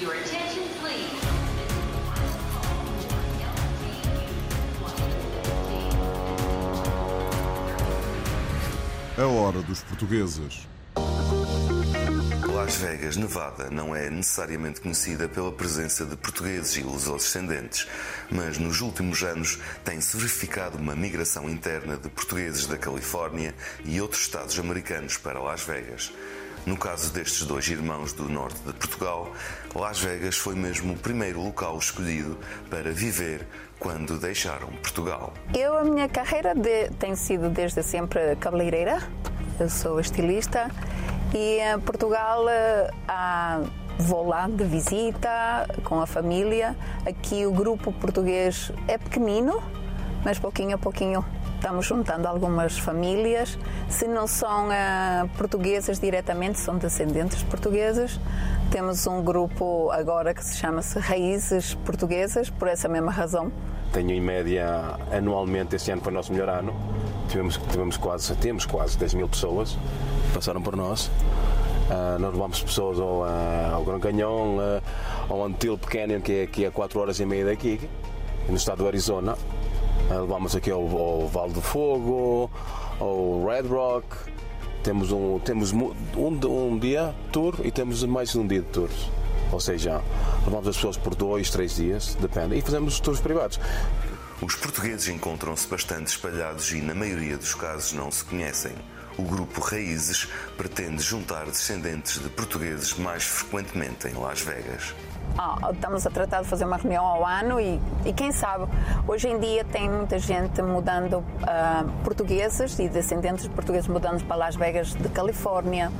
Your attention, please. A hora dos portugueses. Las Vegas, Nevada, não é necessariamente conhecida pela presença de portugueses e lusodescendentes, mas nos últimos anos tem-se verificado uma migração interna de portugueses da Califórnia e outros estados americanos para Las Vegas. No caso destes dois irmãos do norte de Portugal, Las Vegas foi mesmo o primeiro local escolhido para viver quando deixaram Portugal. Eu, a minha carreira de- tem sido desde sempre cabeleireira. Eu sou estilista e em Portugal eh, há- vou lá de visita com a família. Aqui o grupo português é pequenino, mas pouquinho a pouquinho estamos juntando algumas famílias. Se não são eh, portuguesas diretamente, são descendentes portugueses. Temos um grupo agora que se chama-se Raízes Portuguesas, por essa mesma razão. Tenho em média anualmente, este ano foi o nosso melhor ano. Tivemos, tivemos quase, temos quase 10 mil pessoas que passaram por nós. Ah, nós levamos pessoas ao, ah, ao Grand Canyon, ah, ao Antelope Canyon, que é aqui a 4 horas e meia daqui, no estado do Arizona. Ah, levamos aqui ao, ao Vale do Fogo, ao Red Rock. Temos um, temos um, um dia tour e temos mais de um dia de tours. Ou seja, levamos as pessoas por dois, três dias, depende, e fazemos tours privados. Os portugueses encontram-se bastante espalhados e, na maioria dos casos, não se conhecem. O grupo Raízes pretende juntar descendentes de portugueses mais frequentemente em Las Vegas. Ah, estamos a tratar de fazer uma reunião ao ano e, e quem sabe, hoje em dia tem muita gente mudando, ah, portugueses e descendentes de portugueses mudando para Las Vegas de Califórnia,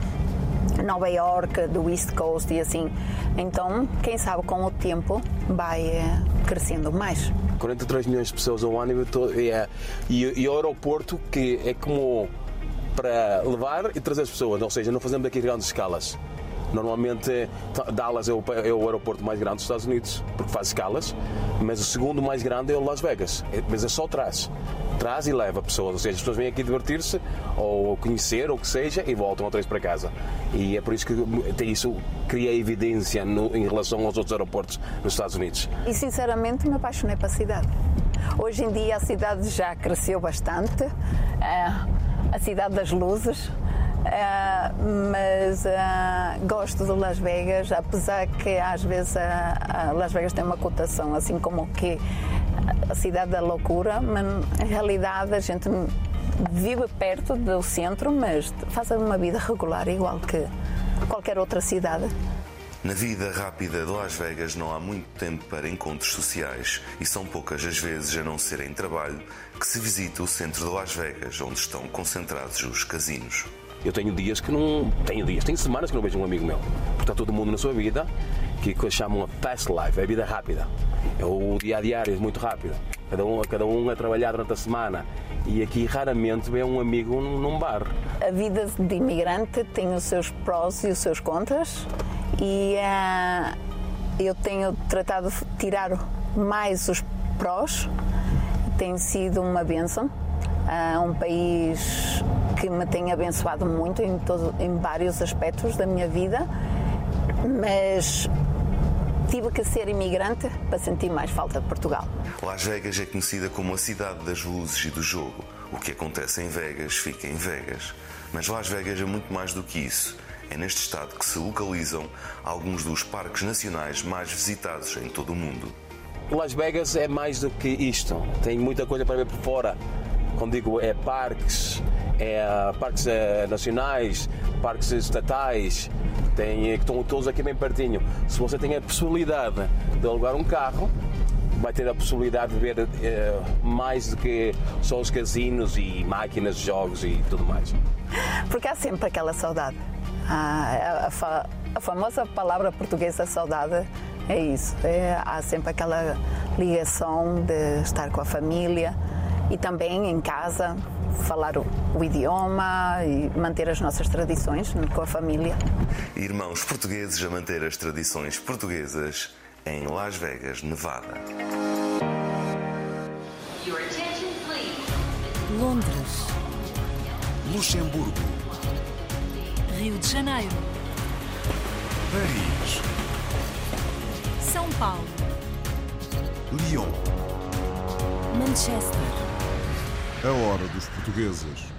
Nova York, do East Coast e assim. Então, quem sabe com o tempo vai eh, crescendo mais. 43 milhões de pessoas ao ano e, e, é- e- e o aeroporto que é como para levar e trazer as pessoas, ou seja, não fazemos aqui grandes escalas. Normalmente Dallas é o, é o aeroporto mais grande dos Estados Unidos, porque faz escalas, mas o segundo mais grande é o Las Vegas, É- mas é só traz. Traz e leva pessoas, ou seja, as pessoas vêm aqui divertir-se, ou conhecer, ou o que seja, e voltam outra vez para casa. E é por isso que tem isso cria evidência no- em relação aos outros aeroportos nos Estados Unidos. E sinceramente me apaixonei para a cidade. Hoje em dia a cidade já cresceu bastante, eh, a cidade das luzes, eh, mas eh, gosto de Las Vegas, apesar que às vezes a Las Vegas tem uma cotação assim como que a cidade da loucura, mas em realidade a gente vive perto do centro, mas faz uma vida regular igual que qualquer outra cidade. Na vida rápida de Las Vegas não há muito tempo para encontros sociais e são poucas as vezes, a não ser em trabalho, que se visita o centro de Las Vegas, onde estão concentrados os casinos. Eu tenho dias que não. Tenho dias, tenho semanas que não vejo um amigo meu. Porque está todo mundo na sua vida, que que chamam a fast life, é a vida rápida. É o dia a diário, é muito rápido. Cada um, cada um a trabalhar durante a semana. E aqui raramente vê um amigo num bar. A vida de imigrante tem os seus prós e os seus contras e ah, eu tenho tratado de tirar mais os prós. Tem sido uma bênção. É um país que me tem abençoado muito em, todo- em vários aspectos da minha vida, mas tive que ser imigrante para sentir mais falta de Portugal. Las Vegas é conhecida como a cidade das luzes e do jogo. O que acontece em Vegas fica em Vegas. Mas Las Vegas é muito mais do que isso. É neste estado que se localizam alguns dos parques nacionais mais visitados em todo o mundo. Las Vegas é mais do que isto. Tem muita coisa para ver por fora. Quando digo é parques, é parques eh, nacionais, parques estatais, tem, eh, que estão todos aqui bem pertinho. Se você tem a possibilidade de alugar um carro, vai ter a possibilidade de ver eh, mais do que só os casinos e máquinas de jogos e tudo mais. Porque há sempre aquela saudade. Ah, a, a fa- a famosa palavra portuguesa saudade é isso. É- há sempre aquela ligação de estar com a família e também em casa falar o, o idioma e manter as nossas tradições com a família. Irmãos portugueses a manter as tradições portuguesas em Las Vegas, Nevada. Your attention, please. Londres, Luxemburgo, Rio de Janeiro, Paris, São Paulo, Lyon. Manchester, A hora dos portugueses.